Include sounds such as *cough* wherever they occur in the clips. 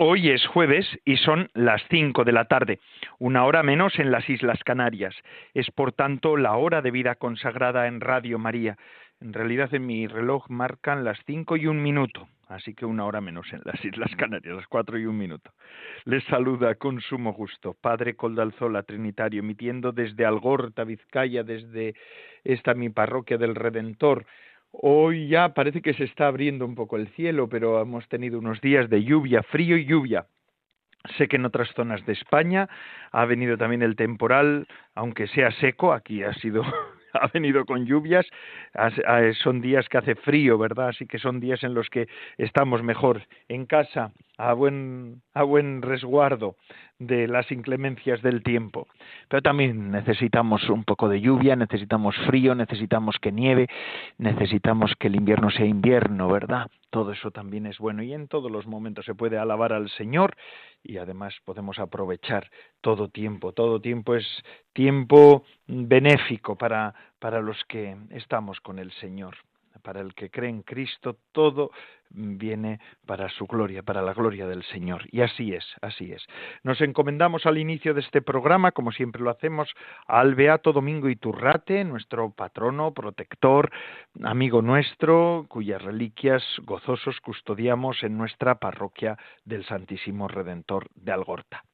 Hoy es jueves y son las cinco de la tarde, una hora menos en las Islas Canarias. Es por tanto la hora de vida consagrada en Radio María. En realidad en mi reloj marcan las cinco y un minuto, así que una hora menos en las Islas Canarias, las cuatro y un minuto. Les saluda con sumo gusto Padre Coldalzola Trinitario, emitiendo desde Algorta, Vizcaya, desde esta mi parroquia del Redentor Hoy ya parece que se está abriendo un poco el cielo, pero hemos tenido unos días de lluvia, frío y lluvia. Sé que en otras zonas de España ha venido también el temporal, aunque sea seco, aquí ha sido *laughs* ha venido con lluvias, son días que hace frío, ¿verdad? Así que son días en los que estamos mejor en casa, a buen, a buen resguardo de las inclemencias del tiempo. Pero también necesitamos un poco de lluvia, necesitamos frío, necesitamos que nieve, necesitamos que el invierno sea invierno, ¿verdad? Todo eso también es bueno y en todos los momentos se puede alabar al Señor y además podemos aprovechar todo tiempo. Todo tiempo es tiempo benéfico para, para los que estamos con el Señor para el que cree en Cristo, todo viene para su gloria, para la gloria del Señor. Y así es, así es. Nos encomendamos al inicio de este programa, como siempre lo hacemos, al Beato Domingo Iturrate, nuestro patrono, protector, amigo nuestro, cuyas reliquias gozosos custodiamos en nuestra parroquia del Santísimo Redentor de Algorta.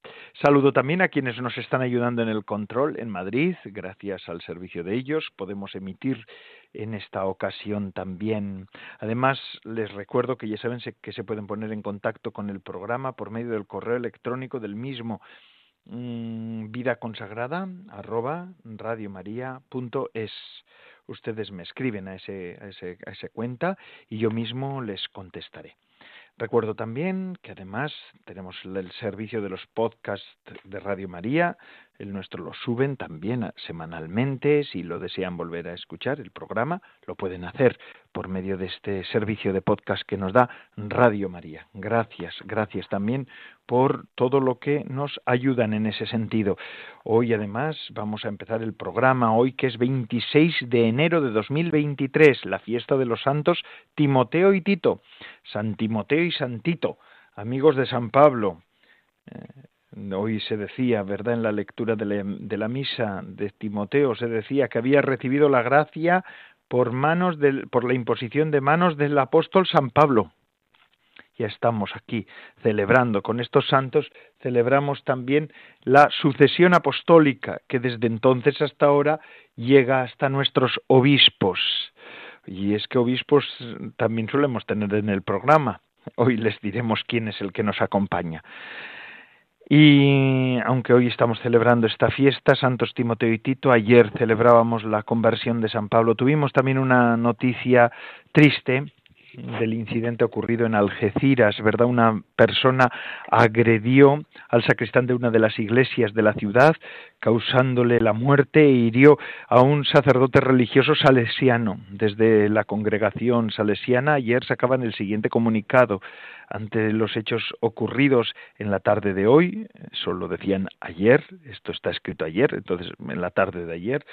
Saludo también a quienes nos están ayudando en el control en Madrid, gracias al servicio de ellos podemos emitir en esta ocasión también. Además, les recuerdo que ya saben que se pueden poner en contacto con el programa por medio del correo electrónico del mismo mm, vida consagrada arroba radiomaria.es. Ustedes me escriben a ese, a, ese, a ese cuenta y yo mismo les contestaré. Recuerdo también que además tenemos el servicio de los podcasts de Radio María, el nuestro lo suben también semanalmente, si lo desean volver a escuchar el programa, lo pueden hacer por medio de este servicio de podcast que nos da Radio María. Gracias, gracias también por todo lo que nos ayudan en ese sentido. Hoy además vamos a empezar el programa, hoy que es 26 de enero de 2023, la fiesta de los santos Timoteo y Tito, San Timoteo y San Tito, amigos de San Pablo. Eh, Hoy se decía, ¿verdad? En la lectura de la, de la, misa de Timoteo se decía que había recibido la gracia por manos del, por la imposición de manos del apóstol San Pablo. Ya estamos aquí celebrando con estos santos, celebramos también la sucesión apostólica que desde entonces hasta ahora llega hasta nuestros obispos. Y es que obispos también solemos tener en el programa. Hoy les diremos quién es el que nos acompaña. Y aunque hoy estamos celebrando esta fiesta, Santos Timoteo y Tito, ayer celebrábamos la conversión de San Pablo, tuvimos también una noticia triste del incidente ocurrido en Algeciras, ¿verdad? Una persona agredió al sacristán de una de las iglesias de la ciudad, causándole la muerte e hirió a un sacerdote religioso salesiano. Desde la congregación salesiana ayer sacaban el siguiente comunicado ante los hechos ocurridos en la tarde de hoy, solo decían ayer, esto está escrito ayer, entonces en la tarde de ayer,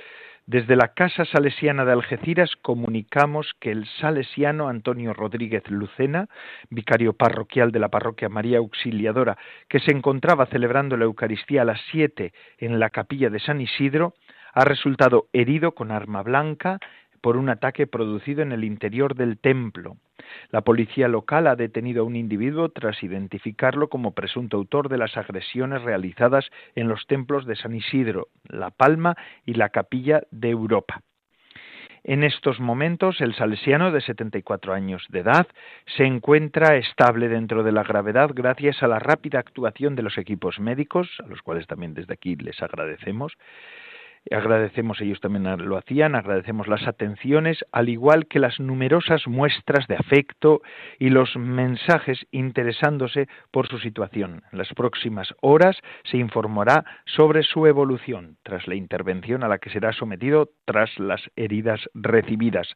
desde la Casa Salesiana de Algeciras comunicamos que el salesiano Antonio Rodríguez Lucena, vicario parroquial de la parroquia María Auxiliadora, que se encontraba celebrando la Eucaristía a las siete en la capilla de San Isidro, ha resultado herido con arma blanca por un ataque producido en el interior del templo. La policía local ha detenido a un individuo tras identificarlo como presunto autor de las agresiones realizadas en los templos de San Isidro, La Palma y la Capilla de Europa. En estos momentos, el salesiano de 74 años de edad se encuentra estable dentro de la gravedad gracias a la rápida actuación de los equipos médicos, a los cuales también desde aquí les agradecemos, Agradecemos, ellos también lo hacían, agradecemos las atenciones, al igual que las numerosas muestras de afecto y los mensajes interesándose por su situación. En las próximas horas se informará sobre su evolución tras la intervención a la que será sometido tras las heridas recibidas.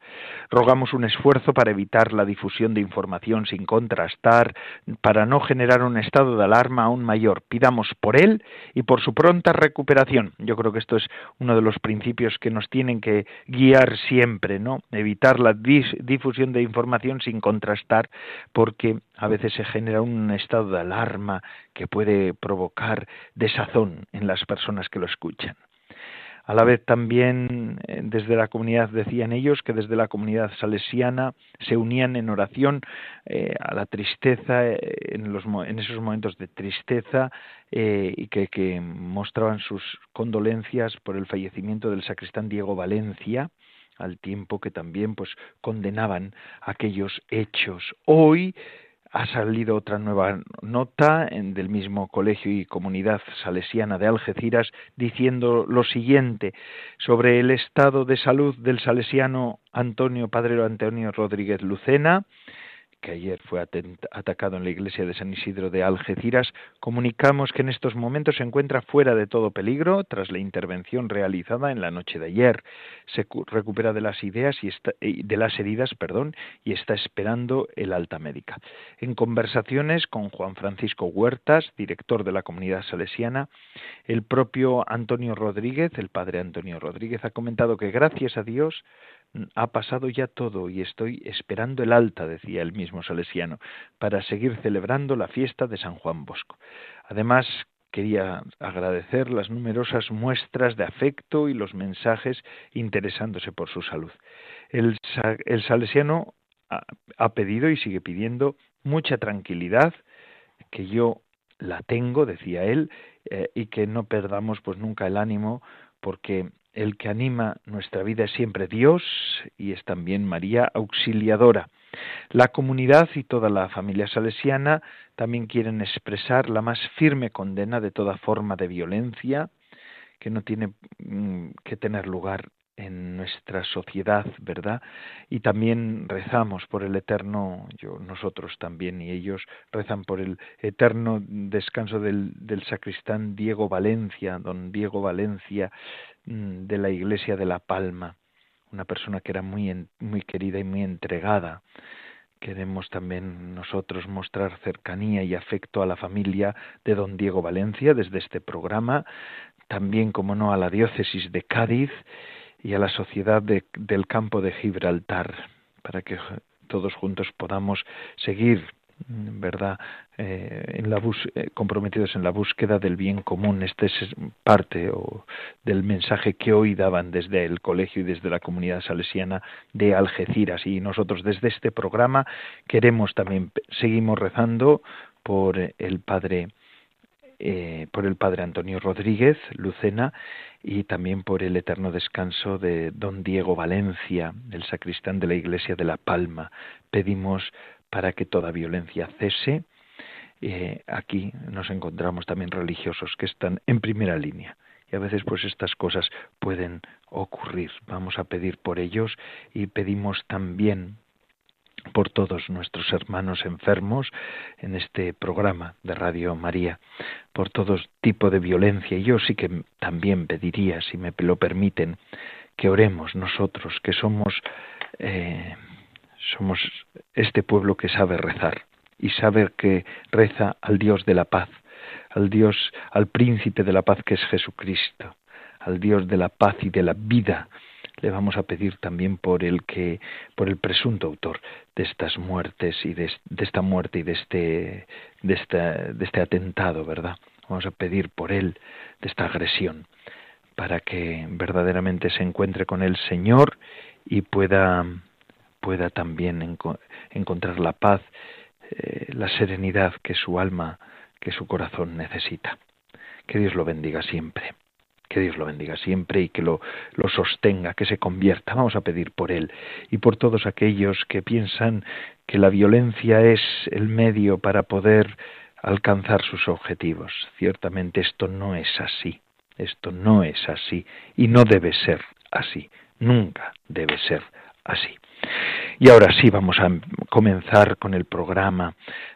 Rogamos un esfuerzo para evitar la difusión de información sin contrastar, para no generar un estado de alarma aún mayor. Pidamos por él y por su pronta recuperación. Yo creo que esto es uno de los principios que nos tienen que guiar siempre, ¿no? Evitar la difusión de información sin contrastar, porque a veces se genera un estado de alarma que puede provocar desazón en las personas que lo escuchan. A la vez también eh, desde la comunidad decían ellos que desde la comunidad salesiana se unían en oración eh, a la tristeza eh, en, esos momentos de tristeza y que, que, mostraban sus condolencias por el fallecimiento del sacristán Diego Valencia al tiempo que también pues condenaban aquellos hechos. Hoy ha salido otra nueva nota del mismo colegio y comunidad salesiana de Algeciras diciendo lo siguiente sobre el estado de salud del salesiano Antonio Padrero Antonio Rodríguez Lucena que ayer fue atacado en la iglesia de San Isidro de Algeciras, comunicamos que en estos momentos se encuentra fuera de todo peligro tras la intervención realizada en la noche de ayer. Se recupera de las ideas y de las heridas, perdón, y está esperando el alta médica. En conversaciones con Juan Francisco Huertas, director de la comunidad salesiana, el propio Antonio Rodríguez, el padre Antonio Rodríguez, ha comentado que gracias a Dios ha pasado ya todo y estoy esperando el alta, decía el mismo salesiano, para seguir celebrando la fiesta de San Juan Bosco. Además, quería agradecer las numerosas muestras de afecto y los mensajes interesándose por su salud. El, salesiano ha, pedido y sigue pidiendo mucha tranquilidad, que yo la tengo, decía él, eh, y que no perdamos pues nunca el ánimo, porque el que anima nuestra vida es siempre Dios y es también María Auxiliadora. La comunidad y toda la familia salesiana también quieren expresar la más firme condena de toda forma de violencia que no tiene mm, que tener lugar en nuestra sociedad, ¿verdad? Y también rezamos por el eterno, yo, nosotros también y ellos rezan por el eterno descanso del, del sacristán Diego Valencia, don Diego Valencia mm, de la iglesia de La Palma, una persona que era muy, muy querida y muy entregada. Queremos también nosotros mostrar cercanía y afecto a la familia de don Diego Valencia desde este programa, también, como no, a la diócesis de Cádiz y a la sociedad del campo de Gibraltar, para que todos juntos podamos seguir verdad eh, eh, comprometidos en la búsqueda del bien común. Este es parte o, del mensaje que hoy daban desde el colegio y desde la comunidad salesiana de Algeciras. Y nosotros desde este programa queremos también seguimos rezando por el padre eh, por el padre Antonio Rodríguez Lucena y también por el eterno descanso de don Diego Valencia, el sacristán de la iglesia de La Palma. Pedimos para que toda violencia cese. Eh, aquí nos encontramos también religiosos que están en primera línea y a veces pues estas cosas pueden ocurrir. Vamos a pedir por ellos y pedimos también por todos nuestros hermanos enfermos en este programa de Radio María, por todo tipo de violencia. Y yo sí que también pediría, si me lo permiten, que oremos nosotros, que somos, eh, somos este pueblo que sabe rezar y sabe que reza al Dios de la paz, al Dios, al príncipe de la paz que es Jesucristo, al Dios de la paz y de la vida, le vamos a pedir también por el que por el presunto autor de estas muertes y de, esta muerte y de este de este atentado, ¿verdad? Vamos a pedir por él de esta agresión para que verdaderamente se encuentre con el Señor y pueda pueda también encontrar la paz, eh, la serenidad que su alma, que su corazón necesita. Que Dios lo bendiga siempre. Que Dios lo bendiga siempre y que lo, lo sostenga, que se convierta. Vamos a pedir por él y por todos aquellos que piensan que la violencia es el medio para poder alcanzar sus objetivos. Ciertamente esto no es así. Esto no es así y no debe ser así, nunca debe ser así. Y ahora sí, vamos a comenzar con el programa.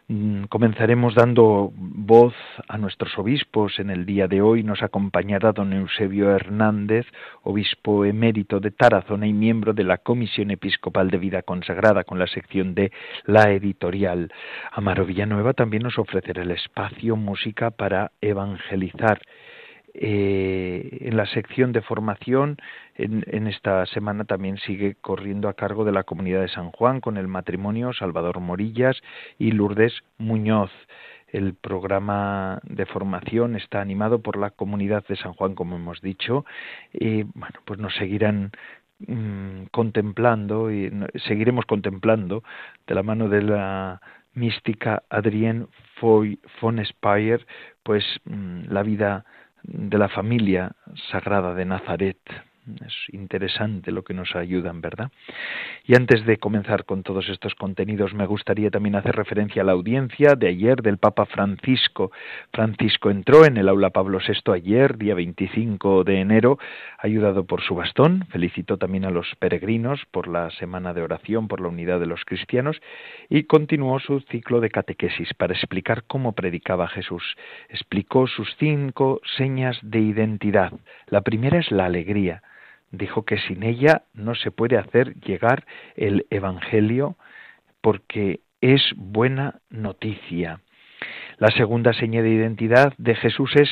Mm, comenzaremos dando voz a nuestros obispos. En el día de hoy nos acompañará don Eusebio Hernández, obispo emérito de Tarazona y miembro de la Comisión Episcopal de Vida Consagrada con la sección de la editorial. Amaro Villanueva también nos ofrecerá el espacio música para evangelizar eh, en la sección de formación, en, esta semana también sigue corriendo a cargo de la comunidad de San Juan con el matrimonio Salvador Morillas y Lourdes Muñoz. El programa de formación está animado por la comunidad de San Juan, como hemos dicho, y bueno, pues nos seguirán mm, contemplando y seguiremos contemplando de la mano de la mística Adrienne Foy von Speyer, pues mm, la vida de la familia sagrada de Nazaret. Es interesante lo que nos ayudan, ¿verdad? Y antes de comenzar con todos estos contenidos, me gustaría también hacer referencia a la audiencia de ayer del Papa Francisco. Francisco entró en el aula Pablo VI ayer, día 25 de enero, ayudado por su bastón. Felicitó también a los peregrinos por la semana de oración por la unidad de los cristianos y continuó su ciclo de catequesis para explicar cómo predicaba Jesús. Explicó sus cinco señas de identidad. La primera es la alegría dijo que sin ella no se puede hacer llegar el Evangelio porque es buena noticia. La segunda seña de identidad de Jesús es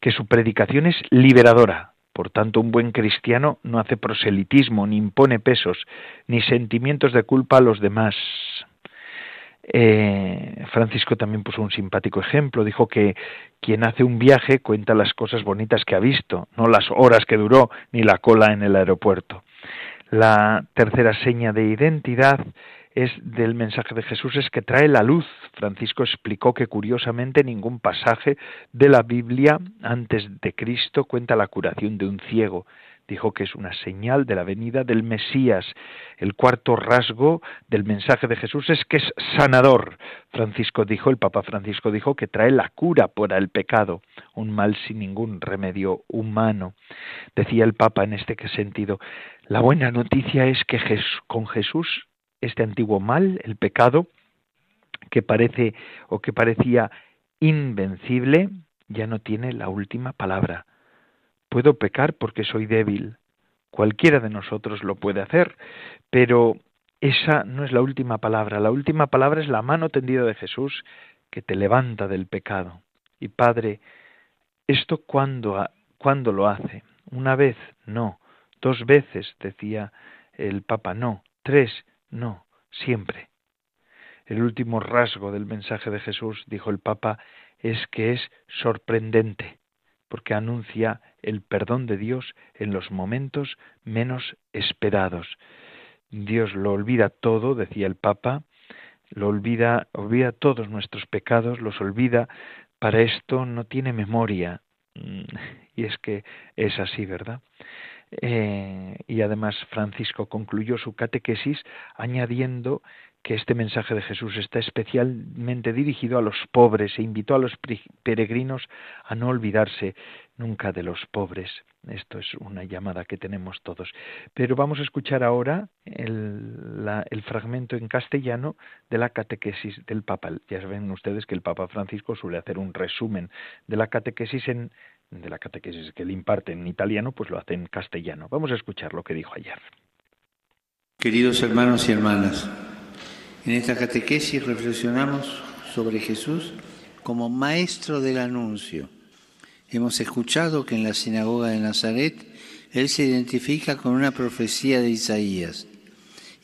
que su predicación es liberadora. Por tanto, un buen cristiano no hace proselitismo, ni impone pesos, ni sentimientos de culpa a los demás. Eh, Francisco también puso un simpático ejemplo, dijo que quien hace un viaje cuenta las cosas bonitas que ha visto, no las horas que duró ni la cola en el aeropuerto. La tercera seña de identidad es del mensaje de Jesús es que trae la luz. Francisco explicó que curiosamente ningún pasaje de la Biblia antes de Cristo cuenta la curación de un ciego dijo que es una señal de la venida del Mesías. El cuarto rasgo del mensaje de Jesús es que es sanador. Francisco dijo, el Papa Francisco dijo que trae la cura por el pecado, un mal sin ningún remedio humano. Decía el Papa en este sentido, la buena noticia es que con Jesús este antiguo mal, el pecado, que parece o que parecía invencible, ya no tiene la última palabra Puedo pecar porque soy débil. Cualquiera de nosotros lo puede hacer, pero esa no es la última palabra. La última palabra es la mano tendida de Jesús que te levanta del pecado. Y Padre, ¿esto cuándo, cuándo lo hace? ¿Una vez? No. ¿Dos veces? decía el Papa. No. ¿Tres? No. Siempre. El último rasgo del mensaje de Jesús, dijo el Papa, es que es sorprendente porque anuncia el perdón de Dios en los momentos menos esperados. Dios lo olvida todo, decía el Papa, lo olvida, olvida todos nuestros pecados, los olvida, para esto no tiene memoria. Mm, y es que es así, ¿verdad? Eh, y además Francisco concluyó su catequesis añadiendo que este mensaje de Jesús está especialmente dirigido a los pobres e invitó a los peregrinos a no olvidarse nunca de los pobres. Esto es una llamada que tenemos todos. Pero vamos a escuchar ahora el, fragmento en castellano de la catequesis del Papa. Ya ven ustedes que el Papa Francisco suele hacer un resumen de la catequesis en de la catequesis que él imparte en italiano, pues lo hace en castellano. Vamos a escuchar lo que dijo ayer. Queridos hermanos y hermanas, en esta catequesis reflexionamos sobre Jesús como maestro del anuncio. Hemos escuchado que en la sinagoga de Nazaret él se identifica con una profecía de Isaías.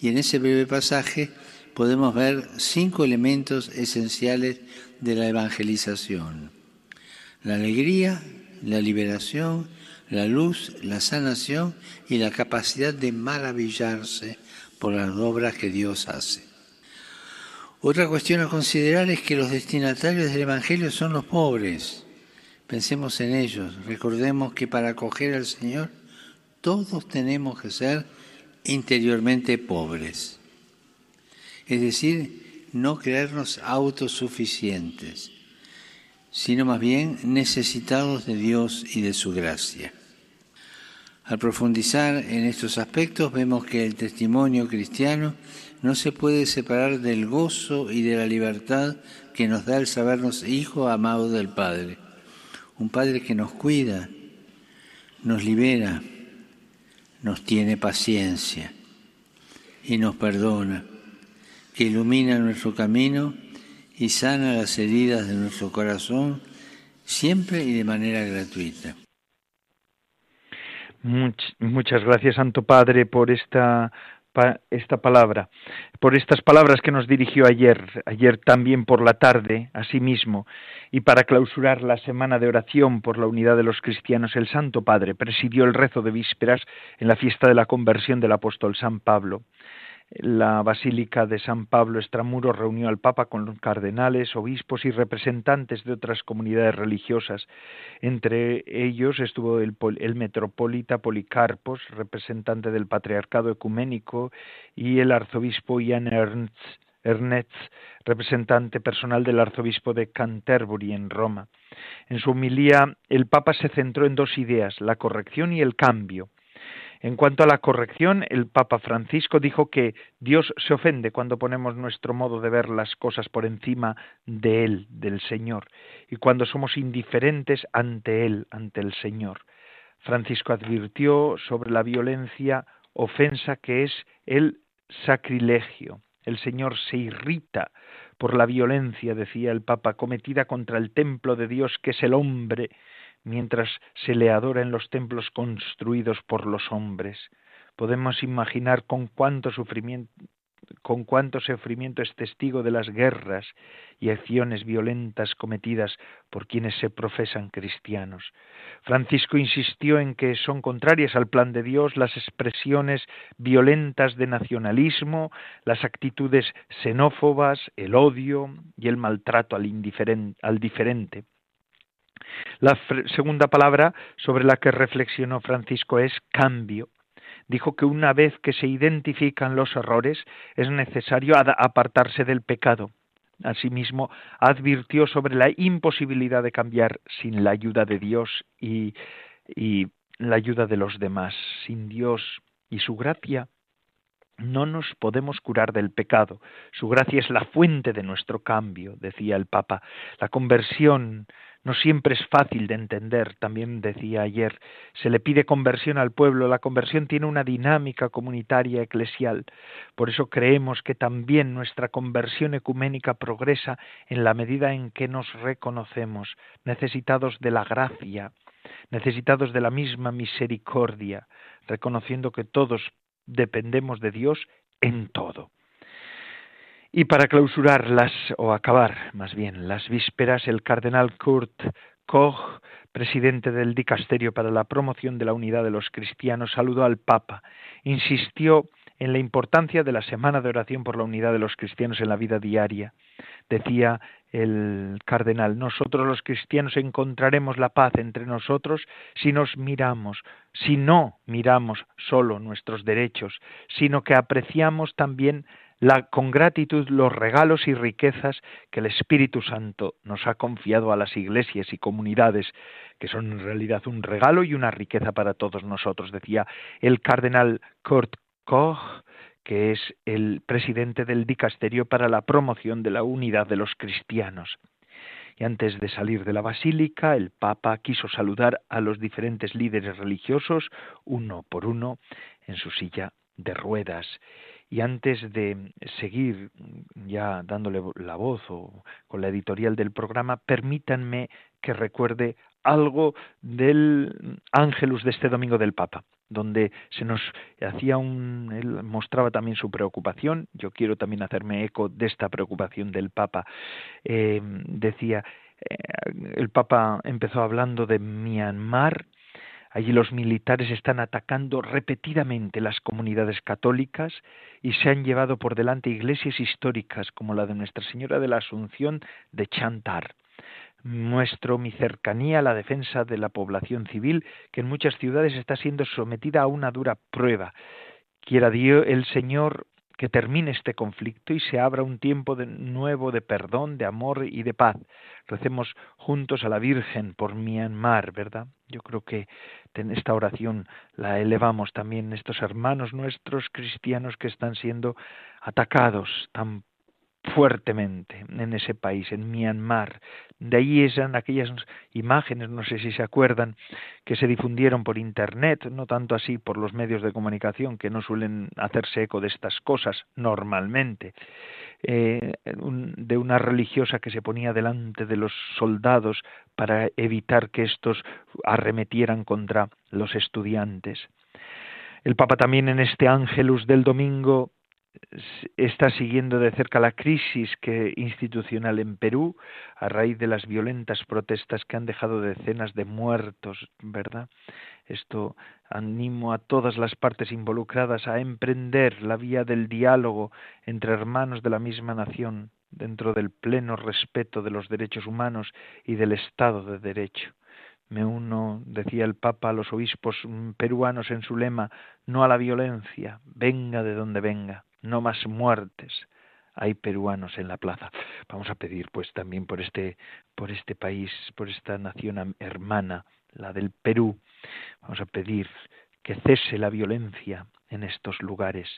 Y en ese breve pasaje podemos ver cinco elementos esenciales de la evangelización. La alegría, la liberación, la luz, la sanación y la capacidad de maravillarse por las obras que Dios hace. Otra cuestión a considerar es que los destinatarios del Evangelio son los pobres. Pensemos en ellos. Recordemos que para acoger al Señor todos tenemos que ser interiormente pobres. Es decir, no creernos autosuficientes. sino más bien necesitados de Dios y de su gracia. Al profundizar en estos aspectos vemos que el testimonio cristiano no se puede separar del gozo y de la libertad que nos da el sabernos hijo amado del Padre. Un Padre que nos cuida, nos libera, nos tiene paciencia y nos perdona, que ilumina nuestro camino y sana las heridas de nuestro corazón siempre y de manera gratuita. muchas gracias, Santo Padre, por esta esta palabra, por estas palabras que nos dirigió ayer, ayer también por la tarde, asimismo, y para clausurar la semana de oración por la unidad de los cristianos, el Santo Padre presidió el rezo de vísperas en la fiesta de la conversión del apóstol San Pablo la Basílica de San Pablo Extramuros reunió al Papa con cardenales, obispos y representantes de otras comunidades religiosas. Entre ellos estuvo el, metropolita Policarpos, representante del Patriarcado Ecuménico, y el arzobispo Ian Ernst, representante personal del arzobispo de Canterbury en Roma. En su homilía, el Papa se centró en dos ideas, la corrección y el cambio. En cuanto a la corrección, el Papa Francisco dijo que Dios se ofende cuando ponemos nuestro modo de ver las cosas por encima de Él, del Señor, y cuando somos indiferentes ante Él, ante el Señor. Francisco advirtió sobre la violencia ofensa que es el sacrilegio. El Señor se irrita por la violencia, decía el Papa, cometida contra el templo de Dios que es el hombre, mientras se le adora en los templos construidos por los hombres. Podemos imaginar con cuánto sufrimiento con es testigo de las guerras y acciones violentas cometidas por quienes se profesan cristianos. Francisco insistió en que son contrarias al plan de Dios las expresiones violentas de nacionalismo, las actitudes xenófobas, el odio y el maltrato al, al diferente. La segunda palabra sobre la que reflexionó Francisco es cambio. Dijo que una vez que se identifican los errores es necesario apartarse del pecado. Asimismo, advirtió sobre la imposibilidad de cambiar sin la ayuda de Dios y, la ayuda de los demás. Sin Dios y su gracia no nos podemos curar del pecado. Su gracia es la fuente de nuestro cambio, decía el Papa. La conversión no siempre es fácil de entender, también decía ayer. Se le pide conversión al pueblo. La conversión tiene una dinámica comunitaria eclesial. Por eso creemos que también nuestra conversión ecuménica progresa en la medida en que nos reconocemos necesitados de la gracia, necesitados de la misma misericordia, reconociendo que todos dependemos de Dios en todo. Y para clausurar las, o acabar más bien, las vísperas, el cardenal Kurt Koch, presidente del Dicasterio para la Promoción de la Unidad de los Cristianos, saludó al Papa, insistió en la importancia de la Semana de Oración por la Unidad de los Cristianos en la vida diaria. Decía el cardenal, nosotros los cristianos encontraremos la paz entre nosotros si nos miramos, si no miramos solo nuestros derechos, sino que apreciamos también con gratitud los regalos y riquezas que el Espíritu Santo nos ha confiado a las iglesias y comunidades, que son en realidad un regalo y una riqueza para todos nosotros, decía el cardenal Kurt Koch, que es el presidente del Dicasterio para la promoción de la unidad de los cristianos. Y antes de salir de la basílica, el Papa quiso saludar a los diferentes líderes religiosos, uno por uno, en su silla de ruedas. Y antes de seguir ya dándole la voz o con la editorial del programa, permítanme que recuerde algo del Ángelus de este domingo del Papa, donde se nos hacía un, él mostraba también su preocupación. Yo quiero también hacerme eco de esta preocupación del Papa. Eh, decía, eh, el Papa empezó hablando de Myanmar Allí los militares están atacando repetidamente las comunidades católicas y se han llevado por delante iglesias históricas como la de Nuestra Señora de la Asunción de Chantar. Muestro mi cercanía a la defensa de la población civil que en muchas ciudades está siendo sometida a una dura prueba. Quiera Dios el Señor que termine este conflicto y se abra un tiempo de nuevo de perdón, de amor y de paz. Recemos juntos a la Virgen por Myanmar, ¿verdad? Yo creo que en esta oración la elevamos también estos hermanos nuestros cristianos que están siendo atacados tan fuertemente en ese país, en Myanmar. De ahí eran aquellas imágenes, no sé si se acuerdan, que se difundieron por Internet, no tanto así por los medios de comunicación, que no suelen hacerse eco de estas cosas normalmente, eh, de una religiosa que se ponía delante de los soldados para evitar que estos arremetieran contra los estudiantes. El Papa también en este Ángelus del domingo está siguiendo de cerca la crisis que, institucional en Perú a raíz de las violentas protestas que han dejado decenas de muertos, ¿verdad? Esto animo a todas las partes involucradas a emprender la vía del diálogo entre hermanos de la misma nación dentro del pleno respeto de los derechos humanos y del Estado de Derecho. Me uno, decía el Papa, a los obispos peruanos en su lema, no a la violencia, venga de donde venga no más muertes hay peruanos en la plaza. Vamos a pedir pues también por este por este país, por esta nación hermana, la del Perú. Vamos a pedir que cese la violencia en estos lugares.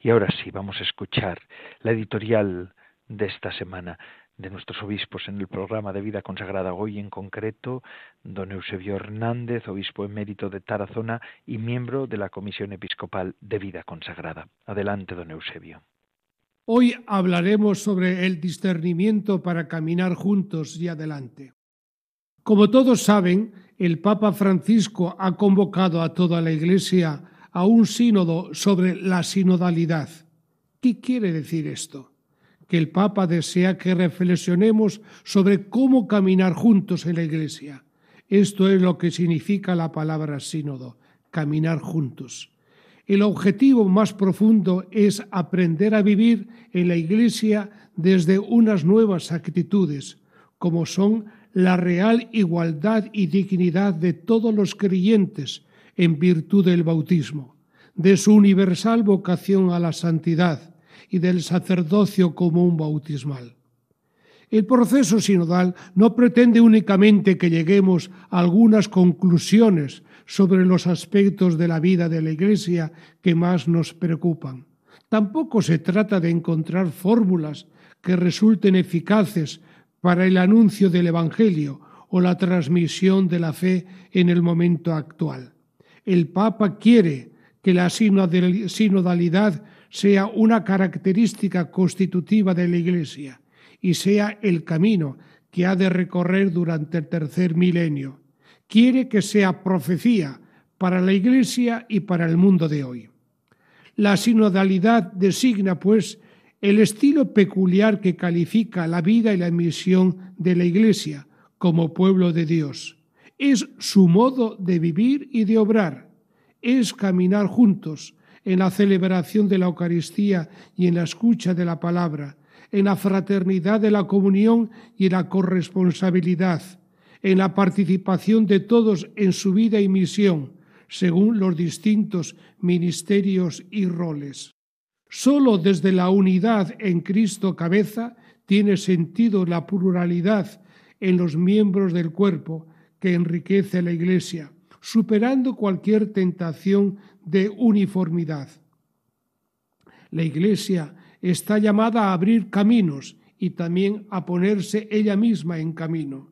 Y ahora sí, vamos a escuchar la editorial de esta semana de nuestros obispos en el programa de vida consagrada hoy en concreto, don Eusebio Hernández, obispo emérito de Tarazona y miembro de la Comisión Episcopal de Vida Consagrada. Adelante, don Eusebio. Hoy hablaremos sobre el discernimiento para caminar juntos y adelante. Como todos saben, el Papa Francisco ha convocado a toda la Iglesia a un sínodo sobre la sinodalidad. ¿Qué quiere decir esto? Que el Papa desea que reflexionemos sobre cómo caminar juntos en la Iglesia. Esto es lo que significa la palabra sínodo, caminar juntos. El objetivo más profundo es aprender a vivir en la Iglesia desde unas nuevas actitudes, como son la real igualdad y dignidad de todos los creyentes en virtud del bautismo, de su universal vocación a la santidad, y del sacerdocio común bautismal. El proceso sinodal no pretende únicamente que lleguemos a algunas conclusiones sobre los aspectos de la vida de la Iglesia que más nos preocupan. Tampoco se trata de encontrar fórmulas que resulten eficaces para el anuncio del Evangelio o la transmisión de la fe en el momento actual. El Papa quiere que la sinodalidad sea una característica constitutiva de la Iglesia y sea el camino que ha de recorrer durante el tercer milenio. Quiere que sea profecía para la Iglesia y para el mundo de hoy. La sinodalidad designa, pues, el estilo peculiar que califica la vida y la misión de la Iglesia como pueblo de Dios. Es su modo de vivir y de obrar. Es caminar juntos, en la celebración de la Eucaristía y en la escucha de la palabra, en la fraternidad de la comunión y en la corresponsabilidad, en la participación de todos en su vida y misión, según los distintos ministerios y roles. Solo desde la unidad en Cristo cabeza tiene sentido la pluralidad en los miembros del cuerpo que enriquece la Iglesia, superando cualquier tentación de uniformidad. La Iglesia está llamada a abrir caminos y también a ponerse ella misma en camino.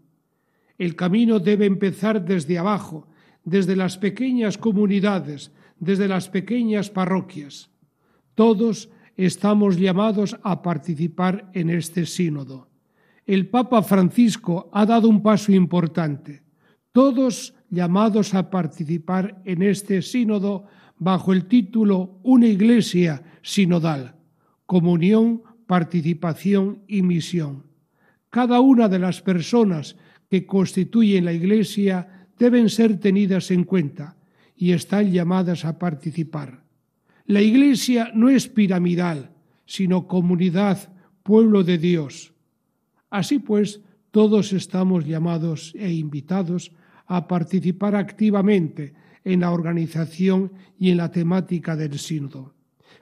El camino debe empezar desde abajo, desde las pequeñas comunidades, desde las pequeñas parroquias. Todos estamos llamados a participar en este sínodo. El Papa Francisco ha dado un paso importante. Todos llamados a participar en este sínodo bajo el título Una Iglesia sinodal, comunión, participación y misión. Cada una de las personas que constituyen la Iglesia deben ser tenidas en cuenta y están llamadas a participar. La Iglesia no es piramidal, sino comunidad, pueblo de Dios. Así pues, todos estamos llamados e invitados a participar activamente en la organización y en la temática del sínodo.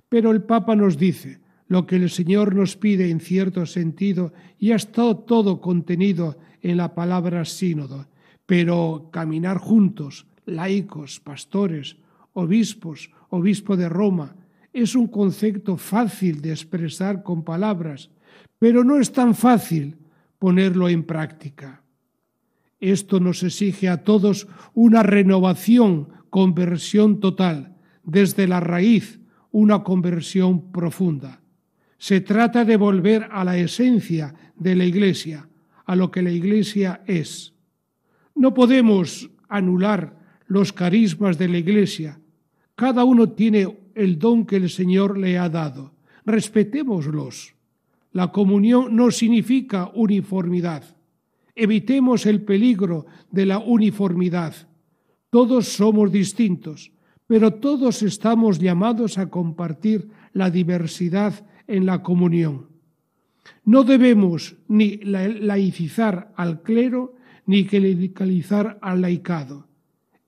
Pero el Papa nos dice, lo que el Señor nos pide en cierto sentido y ha estado todo contenido en la palabra sínodo, pero caminar juntos, laicos, pastores, obispos, obispo de Roma, es un concepto fácil de expresar con palabras, pero no es tan fácil ponerlo en práctica. Esto nos exige a todos una renovación, conversión total, desde la raíz, una conversión profunda. Se trata de volver a la esencia de la Iglesia, a lo que la Iglesia es. No podemos anular los carismas de la Iglesia. Cada uno tiene el don que el Señor le ha dado. Respetémoslos. La comunión no significa uniformidad. Evitemos el peligro de la uniformidad. Todos somos distintos, pero todos estamos llamados a compartir la diversidad en la comunión. No debemos ni laicizar al clero ni clericalizar al laicado.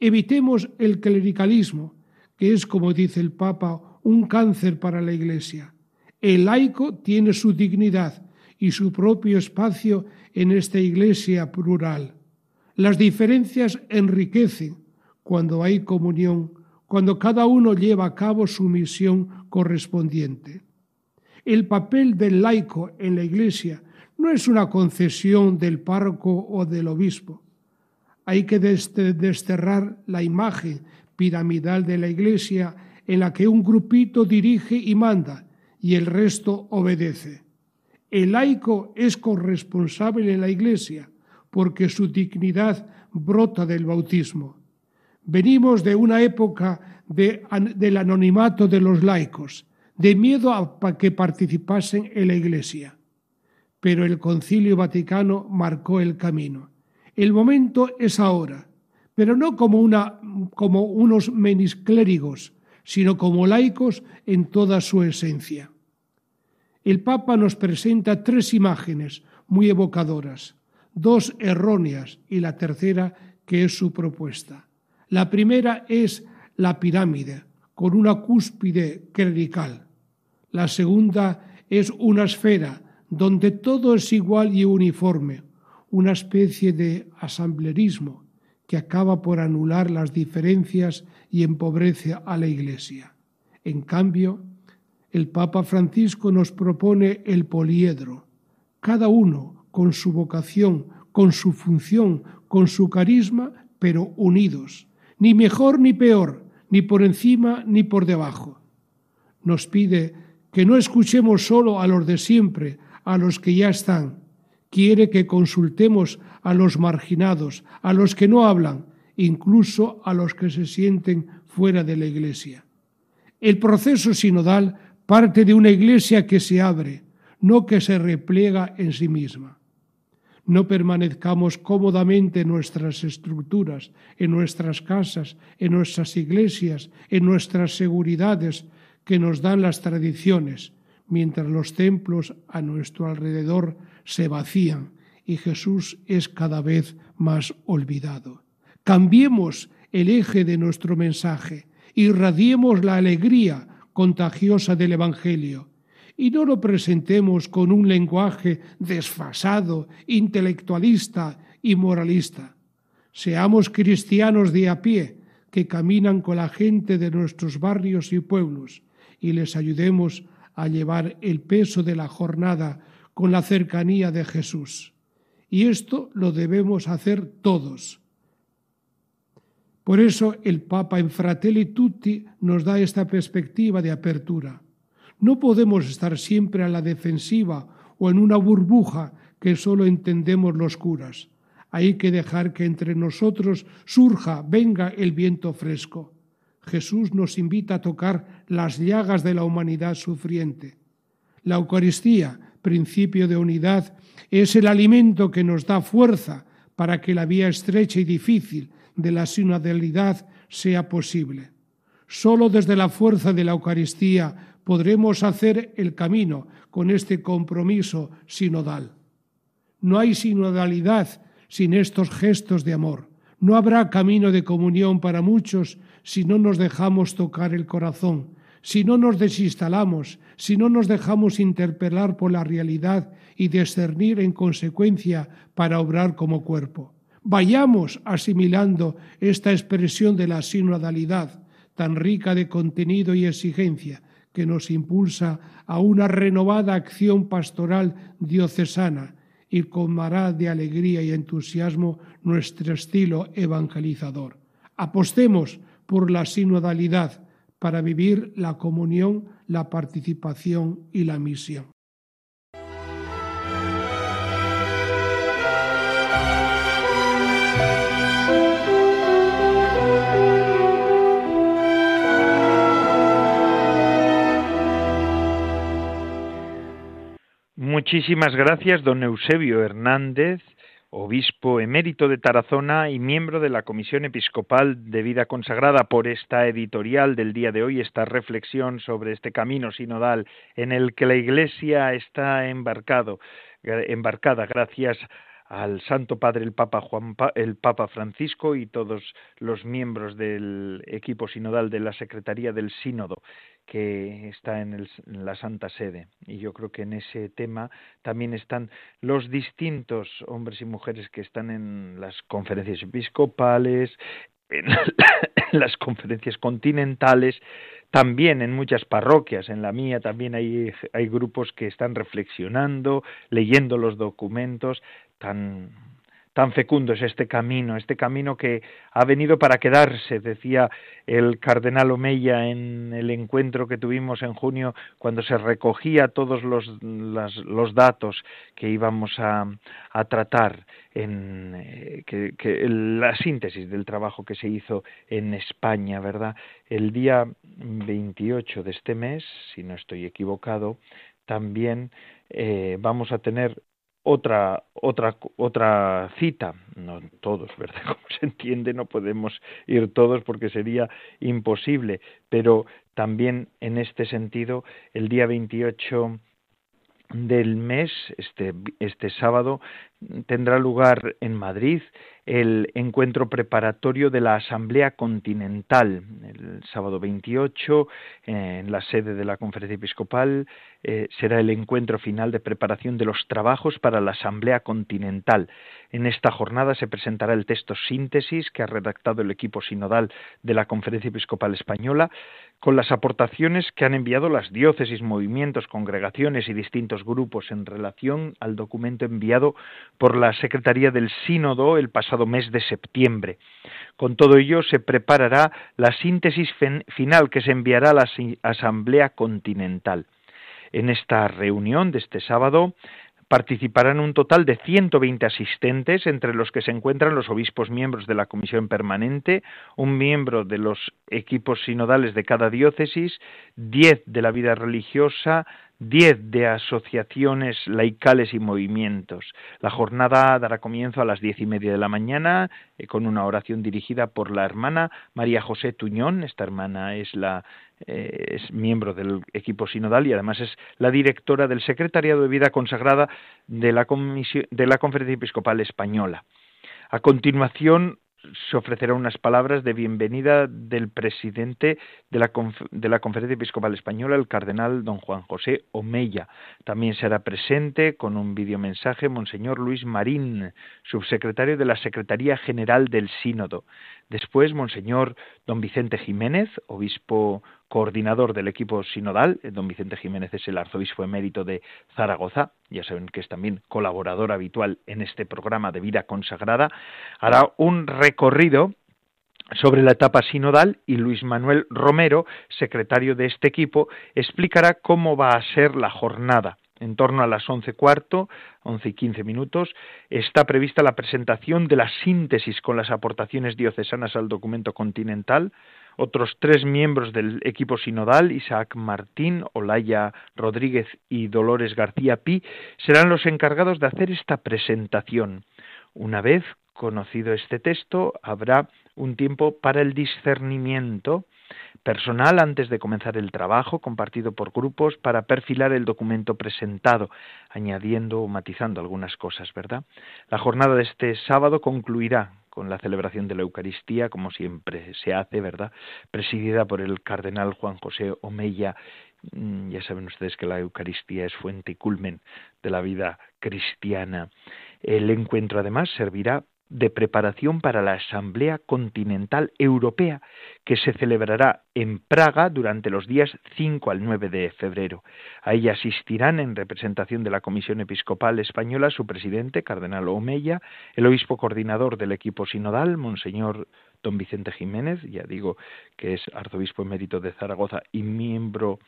Evitemos el clericalismo, que es, como dice el Papa, un cáncer para la Iglesia. El laico tiene su dignidad y su propio espacio en esta Iglesia plural. Las diferencias enriquecen cuando hay comunión, cuando cada uno lleva a cabo su misión correspondiente. El papel del laico en la Iglesia no es una concesión del párroco o del obispo. Hay que desterrar la imagen piramidal de la Iglesia en la que un grupito dirige y manda y el resto obedece. El laico es corresponsable en la Iglesia porque su dignidad brota del bautismo. Venimos de una época del anonimato de los laicos de miedo a que participasen en la Iglesia. Pero el Concilio Vaticano marcó el camino. El momento es ahora, pero no como, como unos menisclérigos, sino como laicos en toda su esencia. El Papa nos presenta tres imágenes muy evocadoras, dos erróneas y la tercera que es su propuesta. La primera es la pirámide, con una cúspide clerical. La segunda es una esfera donde todo es igual y uniforme, una especie de asamblerismo que acaba por anular las diferencias y empobrece a la Iglesia. En cambio, el Papa Francisco nos propone el poliedro, cada uno con su vocación, con su función, con su carisma, pero unidos, ni mejor ni peor, ni por encima ni por debajo. Nos pide que no escuchemos solo a los de siempre, a los que ya están. Quiere que consultemos a los marginados, a los que no hablan, incluso a los que se sienten fuera de la Iglesia. El proceso sinodal parte de una Iglesia que se abre, no que se repliega en sí misma. No permanezcamos cómodamente en nuestras estructuras, en nuestras casas, en nuestras iglesias, en nuestras seguridades que nos dan las tradiciones, mientras los templos a nuestro alrededor se vacían y Jesús es cada vez más olvidado. Cambiemos el eje de nuestro mensaje, irradiemos la alegría contagiosa del Evangelio y no lo presentemos con un lenguaje desfasado, intelectualista y moralista. Seamos cristianos de a pie que caminan con la gente de nuestros barrios y pueblos y les ayudemos a llevar el peso de la jornada con la cercanía de Jesús. Y esto lo debemos hacer todos. Por eso el Papa en Fratelli Tutti nos da esta perspectiva de apertura. No podemos estar siempre a la defensiva o en una burbuja que solo entendemos los curas. Hay que dejar que entre nosotros surja, venga el viento fresco. Jesús nos invita a tocar las llagas de la humanidad sufriente. La Eucaristía, principio de unidad, es el alimento que nos da fuerza para que la vía estrecha y difícil de la sinodalidad sea posible. Solo desde la fuerza de la Eucaristía podremos hacer el camino con este compromiso sinodal. No hay sinodalidad sin estos gestos de amor. No habrá camino de comunión para muchos si no nos dejamos tocar el corazón, si no nos desinstalamos, si no nos dejamos interpelar por la realidad y discernir en consecuencia para obrar como cuerpo. Vayamos asimilando esta expresión de la sinodalidad, tan rica de contenido y exigencia, que nos impulsa a una renovada acción pastoral diocesana y colmará de alegría y entusiasmo nuestro estilo evangelizador. Apostemos por la sinodalidad, para vivir la comunión, la participación y la misión. Muchísimas gracias, don Eusebio Hernández, obispo emérito de Tarazona y miembro de la Comisión Episcopal de Vida Consagrada, por esta editorial del día de hoy, esta reflexión sobre este camino sinodal en el que la Iglesia está embarcado, embarcada. Gracias al Santo Padre el Papa Juan el Papa Francisco y todos los miembros del equipo sinodal de la Secretaría del Sínodo que está en, la Santa Sede. Y yo creo que en ese tema también están los distintos hombres y mujeres que están en las conferencias episcopales, en *coughs* las conferencias continentales, también en muchas parroquias, en la mía también hay, hay grupos que están reflexionando, leyendo los documentos tan tan fecundo es este camino, este camino que ha venido para quedarse, decía el cardenal Omeya en el encuentro que tuvimos en junio, cuando se recogía todos los, los datos que íbamos a, a tratar en eh, que la síntesis del trabajo que se hizo en España, ¿verdad? El día 28 de este mes, si no estoy equivocado, también eh, vamos a tener otra otra otra cita. No todos *laughs* verdad como se entiende no podemos ir todos porque sería imposible. Pero también en este sentido el día 28 del mes este este sábado tendrá lugar en Madrid el encuentro preparatorio de la Asamblea Continental el sábado 28 en la sede de la Conferencia Episcopal eh, será el encuentro final de preparación de los trabajos para la Asamblea Continental. En esta jornada se presentará el texto síntesis que ha redactado el equipo sinodal de la Conferencia Episcopal Española con las aportaciones que han enviado las diócesis, movimientos, congregaciones y distintos grupos en relación al documento enviado por la Secretaría del Sínodo el pasado mes de septiembre. Con todo ello se preparará la síntesis final que se enviará a la Asamblea Continental. En esta reunión de este sábado participarán un total de 120 asistentes, entre los que se encuentran los obispos miembros de la Comisión Permanente, un miembro de los equipos sinodales de cada diócesis, diez de la vida religiosa, diez de asociaciones laicales y movimientos. La jornada dará comienzo a las diez y media de la mañana eh, con una oración dirigida por la hermana María José Tuñón. Esta hermana es la eh, es miembro del equipo sinodal y además es la directora del Secretariado de Vida Consagrada de la, de la Conferencia Episcopal Española. A continuación, se ofrecerá unas palabras de bienvenida del presidente de la, de la, Conferencia Episcopal Española, el cardenal don Juan José Omeya. También será presente con un videomensaje Monseñor Luis Marín, subsecretario de la Secretaría General del Sínodo. Después, Monseñor don Vicente Jiménez, obispo coordinador del equipo sinodal, eh, don Vicente Jiménez es el arzobispo emérito de Zaragoza, ya saben que es también colaborador habitual en este programa de vida consagrada, hará un recorrido sobre la etapa sinodal y Luis Manuel Romero, secretario de este equipo, explicará cómo va a ser la jornada. En torno a las once cuarto, once y quince minutos, está prevista la presentación de la síntesis con las aportaciones diocesanas al documento continental, otros tres miembros del equipo sinodal, Isaac Martín, Olaya Rodríguez y Dolores García Pi, serán los encargados de hacer esta presentación. Una vez conocido este texto, habrá un tiempo para el discernimiento personal antes de comenzar el trabajo, compartido por grupos, para perfilar el documento presentado, añadiendo o matizando algunas cosas, ¿verdad? La jornada de este sábado concluirá con la celebración de la Eucaristía, como siempre se hace, ¿verdad? Presidida por el cardenal Juan José Omeya. Mm, ya saben ustedes que la Eucaristía es fuente y culmen de la vida cristiana. El encuentro además servirá de preparación para la Asamblea Continental Europea, que se celebrará en Praga durante los días 5 al 9 de febrero. A ella asistirán en representación de la Comisión Episcopal Española su presidente, Cardenal Omeya, el obispo coordinador del equipo sinodal, Monseñor don Vicente Jiménez, ya digo que es arzobispo emérito de Zaragoza y miembro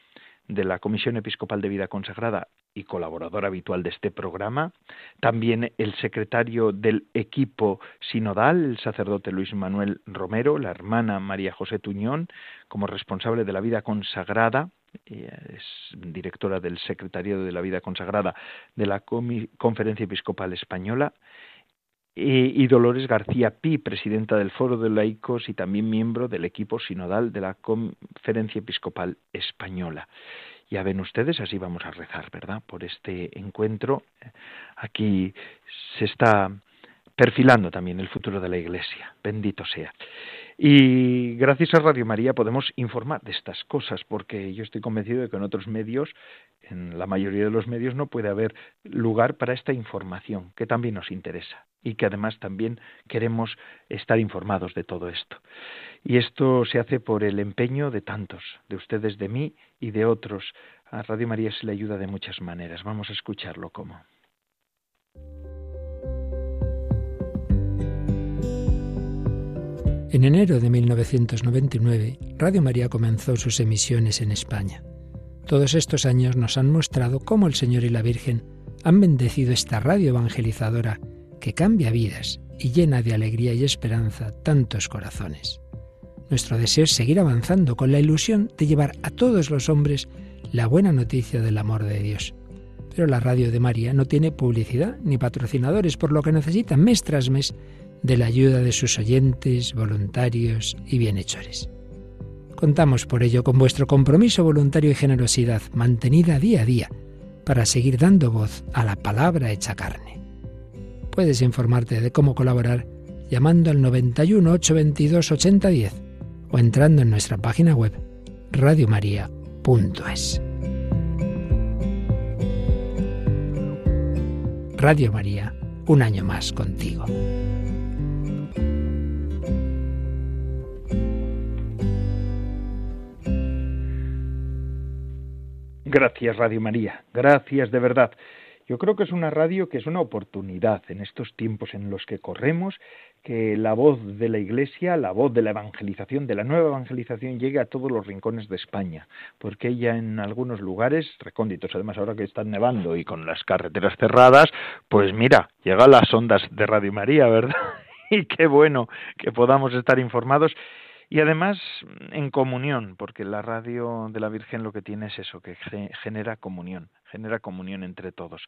de la Comisión Episcopal de Vida Consagrada y colaborador habitual de este programa, también el secretario del equipo sinodal, el sacerdote Luis Manuel Romero, la hermana María José Tuñón, como responsable de la vida consagrada, es directora del Secretario de la Vida Consagrada de la Conferencia Episcopal Española, y Dolores García Pi, presidenta del Foro de Laicos y también miembro del equipo sinodal de la Conferencia Episcopal Española. Ya ven ustedes, así vamos a rezar, ¿verdad? Por este encuentro. Aquí se está perfilando también el futuro de la Iglesia. Bendito sea. Y gracias a Radio María podemos informar de estas cosas, porque yo estoy convencido de que en otros medios, en la mayoría de los medios, no puede haber lugar para esta información, que también nos interesa y que además también queremos estar informados de todo esto. Y esto se hace por el empeño de tantos, de ustedes, de mí y de otros. A Radio María se le ayuda de muchas maneras. Vamos a escucharlo como. En enero de 1999, Radio María comenzó sus emisiones en España. Todos estos años nos han mostrado cómo el Señor y la Virgen han bendecido esta radio evangelizadora que cambia vidas y llena de alegría y esperanza tantos corazones. Nuestro deseo es seguir avanzando con la ilusión de llevar a todos los hombres la buena noticia del amor de Dios. Pero la radio de María no tiene publicidad ni patrocinadores, por lo que necesita mes tras mes de la ayuda de sus oyentes, voluntarios y bienhechores. Contamos por ello con vuestro compromiso voluntario y generosidad mantenida día a día para seguir dando voz a la palabra hecha carne. Puedes informarte de cómo colaborar llamando al 91 822 8010 o entrando en nuestra página web radiomaria.es. Radio María, un año más contigo. Gracias, Radio María. Gracias de verdad. Yo creo que es una radio que es una oportunidad en estos tiempos en los que corremos, que la voz de la Iglesia, la voz de la evangelización, de la nueva evangelización, llegue a todos los rincones de España, porque ella en algunos lugares, recónditos, además ahora que están nevando y con las carreteras cerradas, pues mira, llega las ondas de Radio María, ¿verdad? *laughs* y qué bueno que podamos estar informados y además en comunión, porque la radio de la Virgen lo que tiene es eso, que genera comunión, genera comunión entre todos.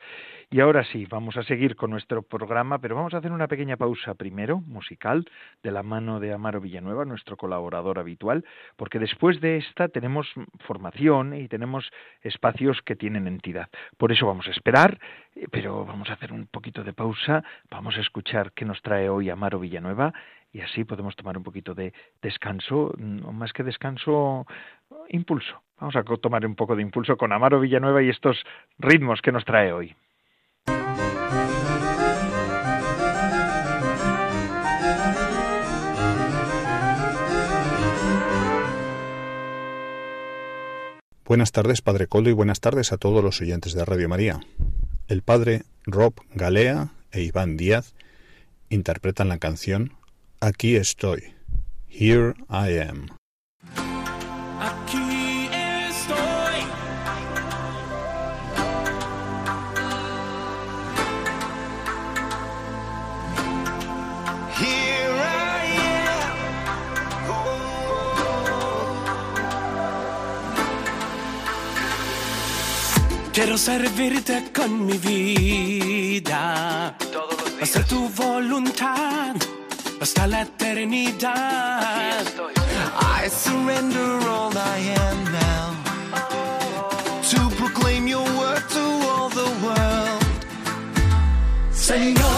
Y ahora sí, vamos a seguir con nuestro programa, pero vamos a hacer una pequeña pausa primero, musical, de la mano de Amaro Villanueva, nuestro colaborador habitual, porque después de esta tenemos formación y tenemos espacios que tienen entidad. Por eso vamos a esperar, pero vamos a hacer un poquito de pausa, vamos a escuchar qué nos trae hoy Amaro Villanueva y así podemos tomar un poquito de descanso, o más que descanso, impulso. Vamos a tomar un poco de impulso con Amaro Villanueva y estos ritmos que nos trae hoy. Buenas tardes, Padre Coldo, y buenas tardes a todos los oyentes de Radio María. El padre Rob Galea e Iván Díaz interpretan la canción Aquí estoy. Here I am. Aquí estoy. Here I am. Quiero servirte con mi vida. Hacer tu voluntad hasta la eternidad. I surrender all I am now to proclaim your word to all the world. Señor,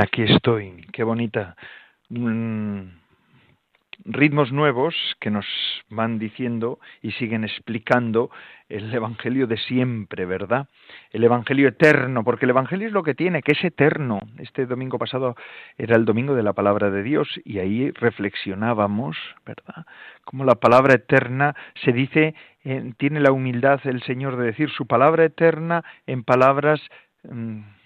Aquí estoy, qué bonita. Mm, ritmos nuevos que nos van diciendo y siguen explicando el Evangelio de siempre, ¿verdad? El Evangelio eterno, porque el Evangelio es lo que tiene, que es eterno. Este domingo pasado era el domingo de la palabra de Dios y ahí reflexionábamos, ¿verdad? Como la palabra eterna se dice, tiene la humildad el Señor de decir su palabra eterna en palabras... Mm,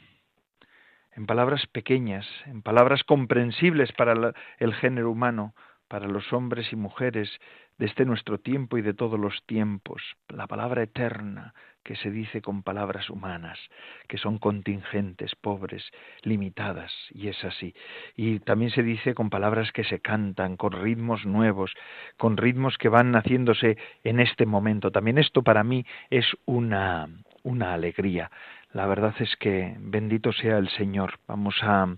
en palabras pequeñas, en palabras comprensibles para el género humano, para los hombres y mujeres de este nuestro tiempo y de todos los tiempos, la palabra eterna que se dice con palabras humanas, que son contingentes, pobres, limitadas, y es así. Y también se dice con palabras que se cantan, con ritmos nuevos, con ritmos que van haciéndose en este momento. También esto para mí es una, una alegría. La verdad es que bendito sea el Señor. Vamos a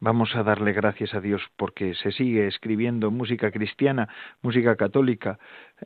vamos a darle gracias a Dios porque se sigue escribiendo música cristiana, música católica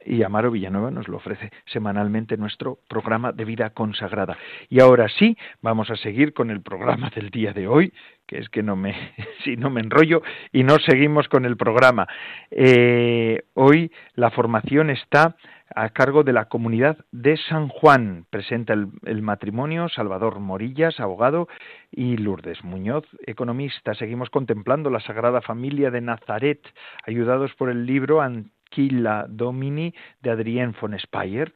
y Amaro Villanueva nos lo ofrece semanalmente nuestro programa de vida consagrada. Y ahora sí, vamos a seguir con el programa del día de hoy, es que no me, *laughs* si no me enrollo y no seguimos con el programa. Eh, hoy la formación está a cargo de la comunidad de San Juan. Presenta el, matrimonio Salvador Morillas, abogado, y Lourdes Muñoz, economista. Seguimos contemplando la Sagrada Familia de Nazaret, ayudados por el libro Anquila Domini de Adrien von Speyer.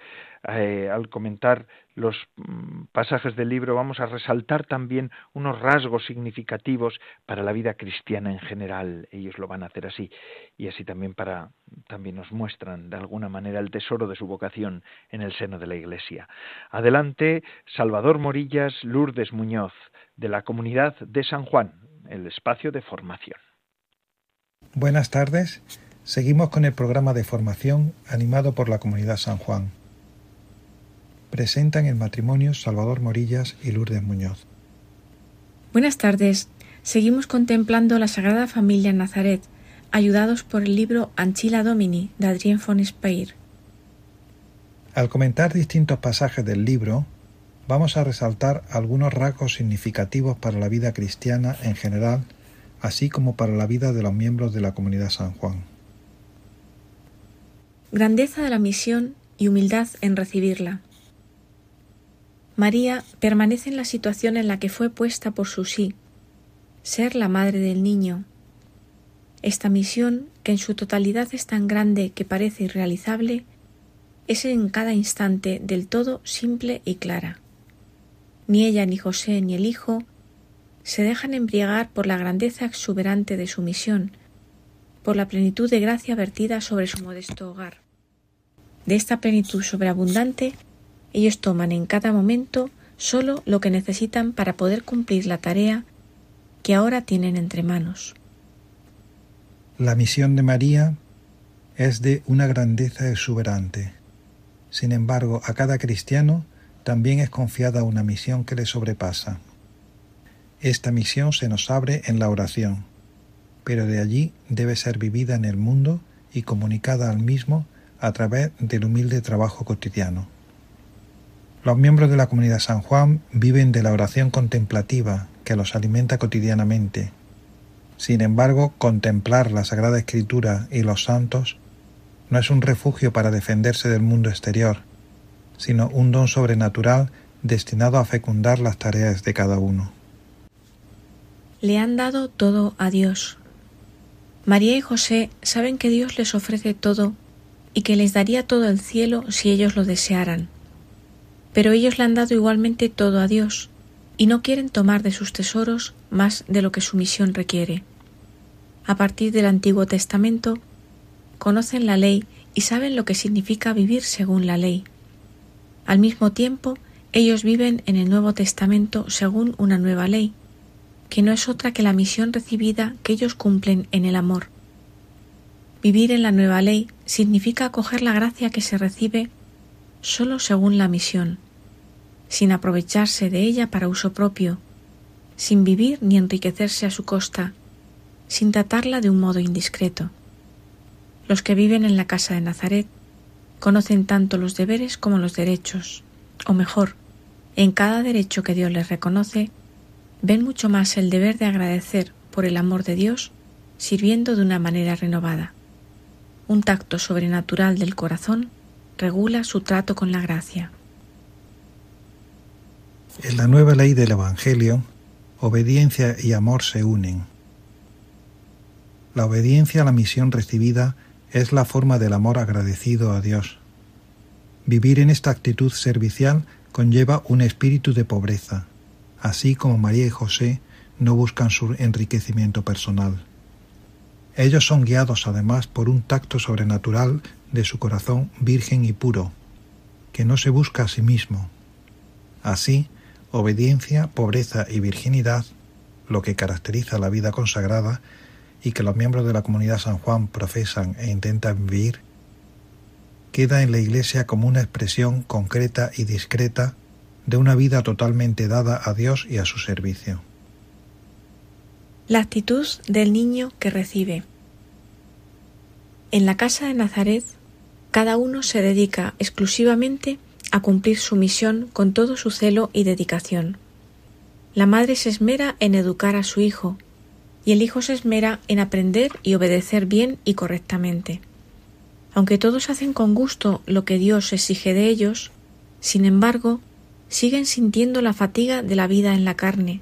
Eh, al comentar los mm, pasajes del libro vamos a resaltar también unos rasgos significativos para la vida cristiana en general. Ellos lo van a hacer así y así también para también nos muestran de alguna manera el tesoro de su vocación en el seno de la Iglesia. Adelante, Salvador Morillas, Lourdes Muñoz, de la comunidad de San Juan, el espacio de formación. Buenas tardes. Seguimos con el programa de formación animado por la comunidad San Juan presentan el matrimonio Salvador Morillas y Lourdes Muñoz. Buenas tardes. Seguimos contemplando la Sagrada Familia en Nazaret, ayudados por el libro Anchila Domini de Adrien von Speyer. Al comentar distintos pasajes del libro, vamos a resaltar algunos rasgos significativos para la vida cristiana en general, así como para la vida de los miembros de la comunidad San Juan. Grandeza de la misión y humildad en recibirla. María permanece en la situación en la que fue puesta por su sí, ser la madre del niño. Esta misión, que en su totalidad es tan grande que parece irrealizable, es en cada instante del todo simple y clara. Ni ella, ni José, ni el Hijo se dejan embriagar por la grandeza exuberante de su misión, por la plenitud de gracia vertida sobre su modesto hogar. De esta plenitud sobreabundante, ellos toman en cada momento sólo lo que necesitan para poder cumplir la tarea que ahora tienen entre manos. La misión de María es de una grandeza exuberante. Sin embargo, a cada cristiano también es confiada una misión que le sobrepasa. Esta misión se nos abre en la oración, pero de allí debe ser vivida en el mundo y comunicada al mismo a través del humilde trabajo cotidiano. Los miembros de la comunidad San Juan viven de la oración contemplativa que los alimenta cotidianamente. Sin embargo, contemplar la Sagrada Escritura y los santos no es un refugio para defenderse del mundo exterior, sino un don sobrenatural destinado a fecundar las tareas de cada uno. Le han dado todo a Dios. María y José saben que Dios les ofrece todo y que les daría todo el cielo si ellos lo desearan. Pero ellos le han dado igualmente todo a Dios, y no quieren tomar de sus tesoros más de lo que su misión requiere. A partir del Antiguo Testamento, conocen la ley y saben lo que significa vivir según la ley. Al mismo tiempo, ellos viven en el Nuevo Testamento según una nueva ley, que no es otra que la misión recibida que ellos cumplen en el amor. Vivir en la nueva ley significa acoger la gracia que se recibe solo según la misión, sin aprovecharse de ella para uso propio, sin vivir ni enriquecerse a su costa, sin tratarla de un modo indiscreto. Los que viven en la casa de Nazaret conocen tanto los deberes como los derechos, o mejor, en cada derecho que Dios les reconoce, ven mucho más el deber de agradecer por el amor de Dios sirviendo de una manera renovada. Un tacto sobrenatural del corazón regula su trato con la gracia. En la nueva ley del Evangelio, obediencia y amor se unen. La obediencia a la misión recibida es la forma del amor agradecido a Dios. Vivir en esta actitud servicial conlleva un espíritu de pobreza, así como María y José no buscan su enriquecimiento personal. Ellos son guiados además por un tacto sobrenatural de su corazón virgen y puro, que no se busca a sí mismo. Así, obediencia, pobreza y virginidad, lo que caracteriza la vida consagrada y que los miembros de la comunidad San Juan profesan e intentan vivir, queda en la Iglesia como una expresión concreta y discreta de una vida totalmente dada a Dios y a su servicio. La actitud del niño que recibe. En la casa de Nazaret, cada uno se dedica exclusivamente a cumplir su misión con todo su celo y dedicación. La madre se esmera en educar a su hijo, y el hijo se esmera en aprender y obedecer bien y correctamente. Aunque todos hacen con gusto lo que Dios exige de ellos, sin embargo, siguen sintiendo la fatiga de la vida en la carne,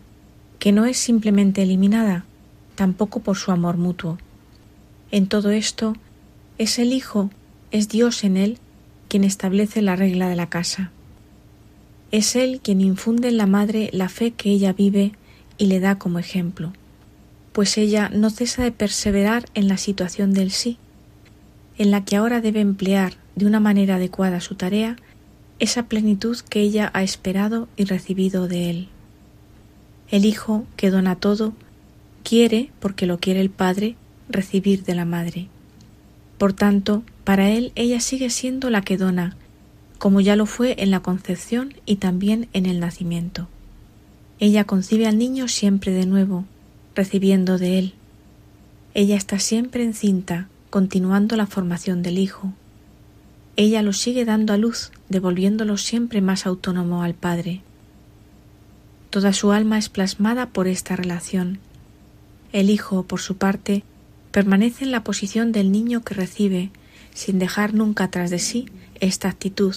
que no es simplemente eliminada, tampoco por su amor mutuo. En todo esto, es el Hijo, es Dios en él quien establece la regla de la casa. Es Él quien infunde en la madre la fe que ella vive y le da como ejemplo, pues ella no cesa de perseverar en la situación del sí, en la que ahora debe emplear de una manera adecuada su tarea esa plenitud que ella ha esperado y recibido de Él. El Hijo, que dona todo, quiere, porque lo quiere el Padre, recibir de la Madre. Por tanto, para Él ella sigue siendo la que dona, como ya lo fue en la concepción y también en el nacimiento. Ella concibe al niño siempre de nuevo, recibiendo de él. Ella está siempre encinta, continuando la formación del hijo. Ella lo sigue dando a luz, devolviéndolo siempre más autónomo al Padre. Toda su alma es plasmada por esta relación. El hijo, por su parte, permanece en la posición del niño que recibe, sin dejar nunca tras de sí esta actitud,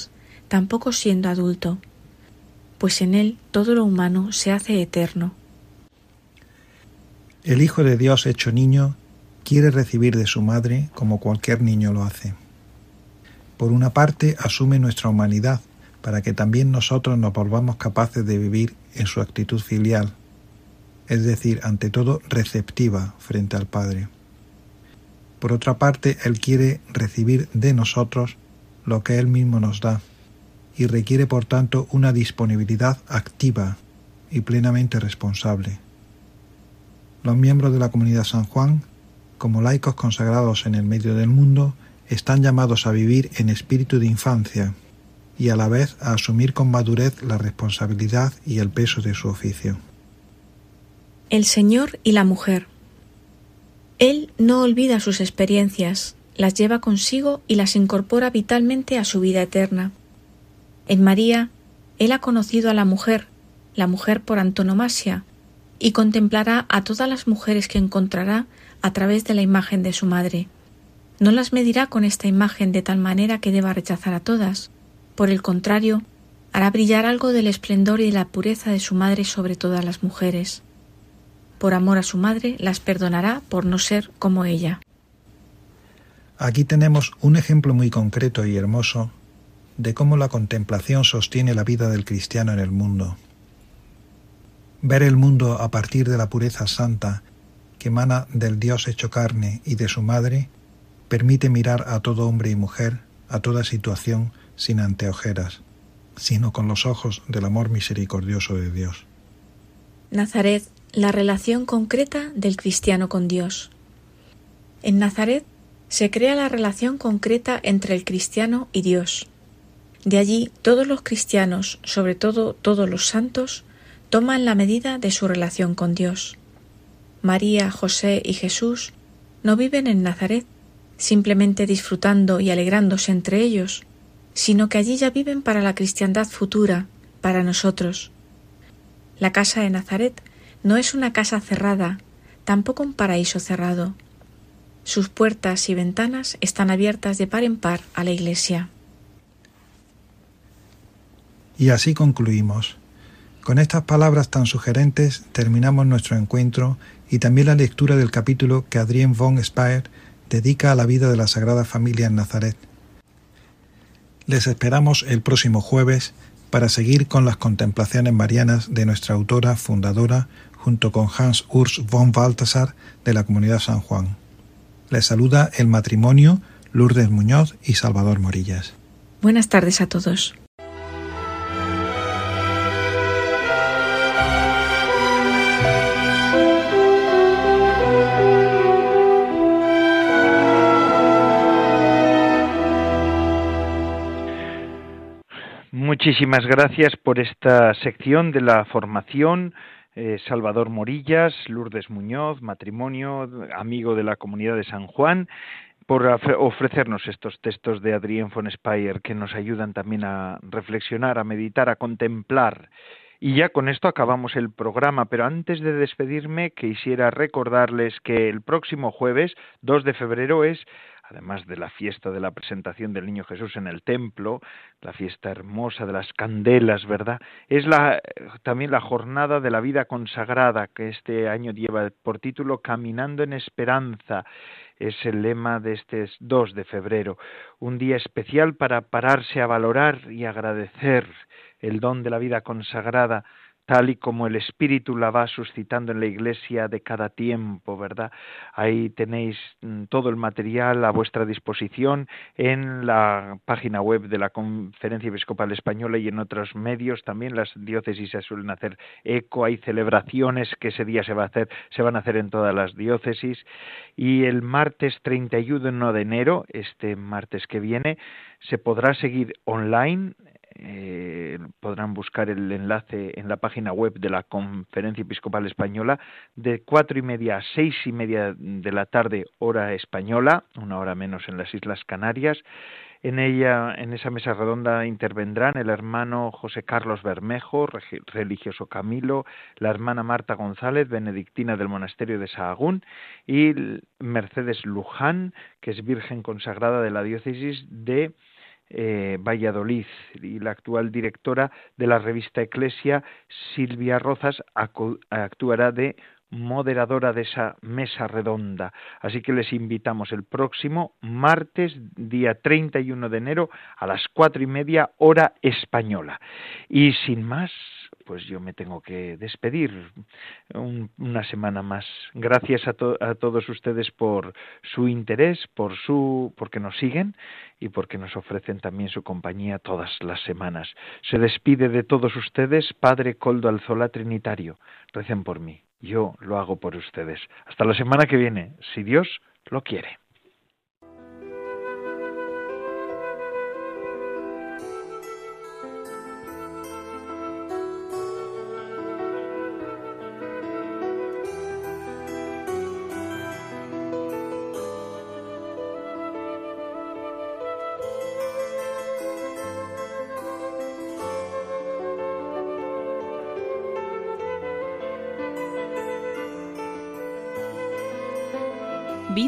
tampoco siendo adulto, pues en él todo lo humano se hace eterno. El Hijo de Dios hecho niño quiere recibir de su madre como cualquier niño lo hace. Por una parte, asume nuestra humanidad, para que también nosotros nos volvamos capaces de vivir en su actitud filial, es decir, ante todo receptiva frente al Padre. Por otra parte, Él quiere recibir de nosotros lo que Él mismo nos da, y requiere por tanto una disponibilidad activa y plenamente responsable. Los miembros de la comunidad San Juan, como laicos consagrados en el medio del mundo, están llamados a vivir en espíritu de infancia y a la vez a asumir con madurez la responsabilidad y el peso de su oficio. El Señor y la mujer. Él no olvida sus experiencias, las lleva consigo y las incorpora vitalmente a su vida eterna. En María, Él ha conocido a la mujer, la mujer por antonomasia, y contemplará a todas las mujeres que encontrará a través de la imagen de su madre. No las medirá con esta imagen de tal manera que deba rechazar a todas. Por el contrario, hará brillar algo del esplendor y de la pureza de su madre sobre todas las mujeres. Por amor a su madre, las perdonará por no ser como ella. Aquí tenemos un ejemplo muy concreto y hermoso de cómo la contemplación sostiene la vida del cristiano en el mundo. Ver el mundo a partir de la pureza santa que emana del Dios hecho carne y de su madre permite mirar a todo hombre y mujer, a toda situación, sin anteojeras, sino con los ojos del amor misericordioso de Dios. Nazaret, la relación concreta del cristiano con Dios. En Nazaret se crea la relación concreta entre el cristiano y Dios. De allí todos los cristianos, sobre todo todos los santos, toman la medida de su relación con Dios. María, José y Jesús no viven en Nazaret, simplemente disfrutando y alegrándose entre ellos, sino que allí ya viven para la cristiandad futura, para nosotros. La casa de Nazaret no es una casa cerrada, tampoco un paraíso cerrado. Sus puertas y ventanas están abiertas de par en par a la Iglesia. Y así concluimos. Con estas palabras tan sugerentes terminamos nuestro encuentro y también la lectura del capítulo que Adrien von Speyer dedica a la vida de la Sagrada Familia en Nazaret. Les esperamos el próximo jueves para seguir con las contemplaciones marianas de nuestra autora fundadora junto con Hans Urs von Balthasar de la Comunidad San Juan. Les saluda el matrimonio Lourdes Muñoz y Salvador Morillas. Buenas tardes a todos. Muchísimas gracias por esta sección de la formación. Eh, Salvador Morillas, Lourdes Muñoz, matrimonio, amigo de la comunidad de San Juan, por ofrecernos estos textos de Adrien von Speyer que nos ayudan también a reflexionar, a meditar, a contemplar. Y ya con esto acabamos el programa, pero antes de despedirme quisiera recordarles que el próximo jueves, 2 de febrero, es además de la fiesta de la presentación del Niño Jesús en el templo, la fiesta hermosa de las candelas, ¿verdad? Es la, también la jornada de la vida consagrada que este año lleva por título Caminando en Esperanza. Es el lema de este 2 de febrero, un día especial para pararse a valorar y agradecer el don de la vida consagrada tal y como el Espíritu la va suscitando en la iglesia de cada tiempo, ¿verdad? Ahí tenéis mm, todo el material a vuestra disposición en la página web de la Conferencia Episcopal Española y en otros medios también las diócesis se suelen hacer eco, hay celebraciones que ese día se va a hacer, se van a hacer en todas las diócesis y el martes 31 de enero, este martes que viene, se podrá seguir online eh, podrán buscar el enlace en la página web de la Conferencia Episcopal Española de cuatro y media a seis y media de la tarde hora española, una hora menos en las Islas Canarias. En ella, en esa mesa redonda, intervendrán el hermano José Carlos Bermejo, religioso Camilo, la hermana Marta González, benedictina del monasterio de Sahagún, y Mercedes Luján, que es virgen consagrada de la diócesis de eh, Valladolid y la actual directora de la revista Eclesia, Silvia Rozas, actuará de moderadora de esa mesa redonda. Así que les invitamos el próximo martes, día 31 de enero, a las cuatro y media hora española. Y sin más, pues yo me tengo que despedir una semana más. Gracias a, a, todos ustedes por su interés, por su, porque nos siguen y porque nos ofrecen también su compañía todas las semanas. Se despide de todos ustedes, Padre Coldo Alzola Trinitario. Recen por mí. Yo lo hago por ustedes. Hasta la semana que viene, si Dios lo quiere.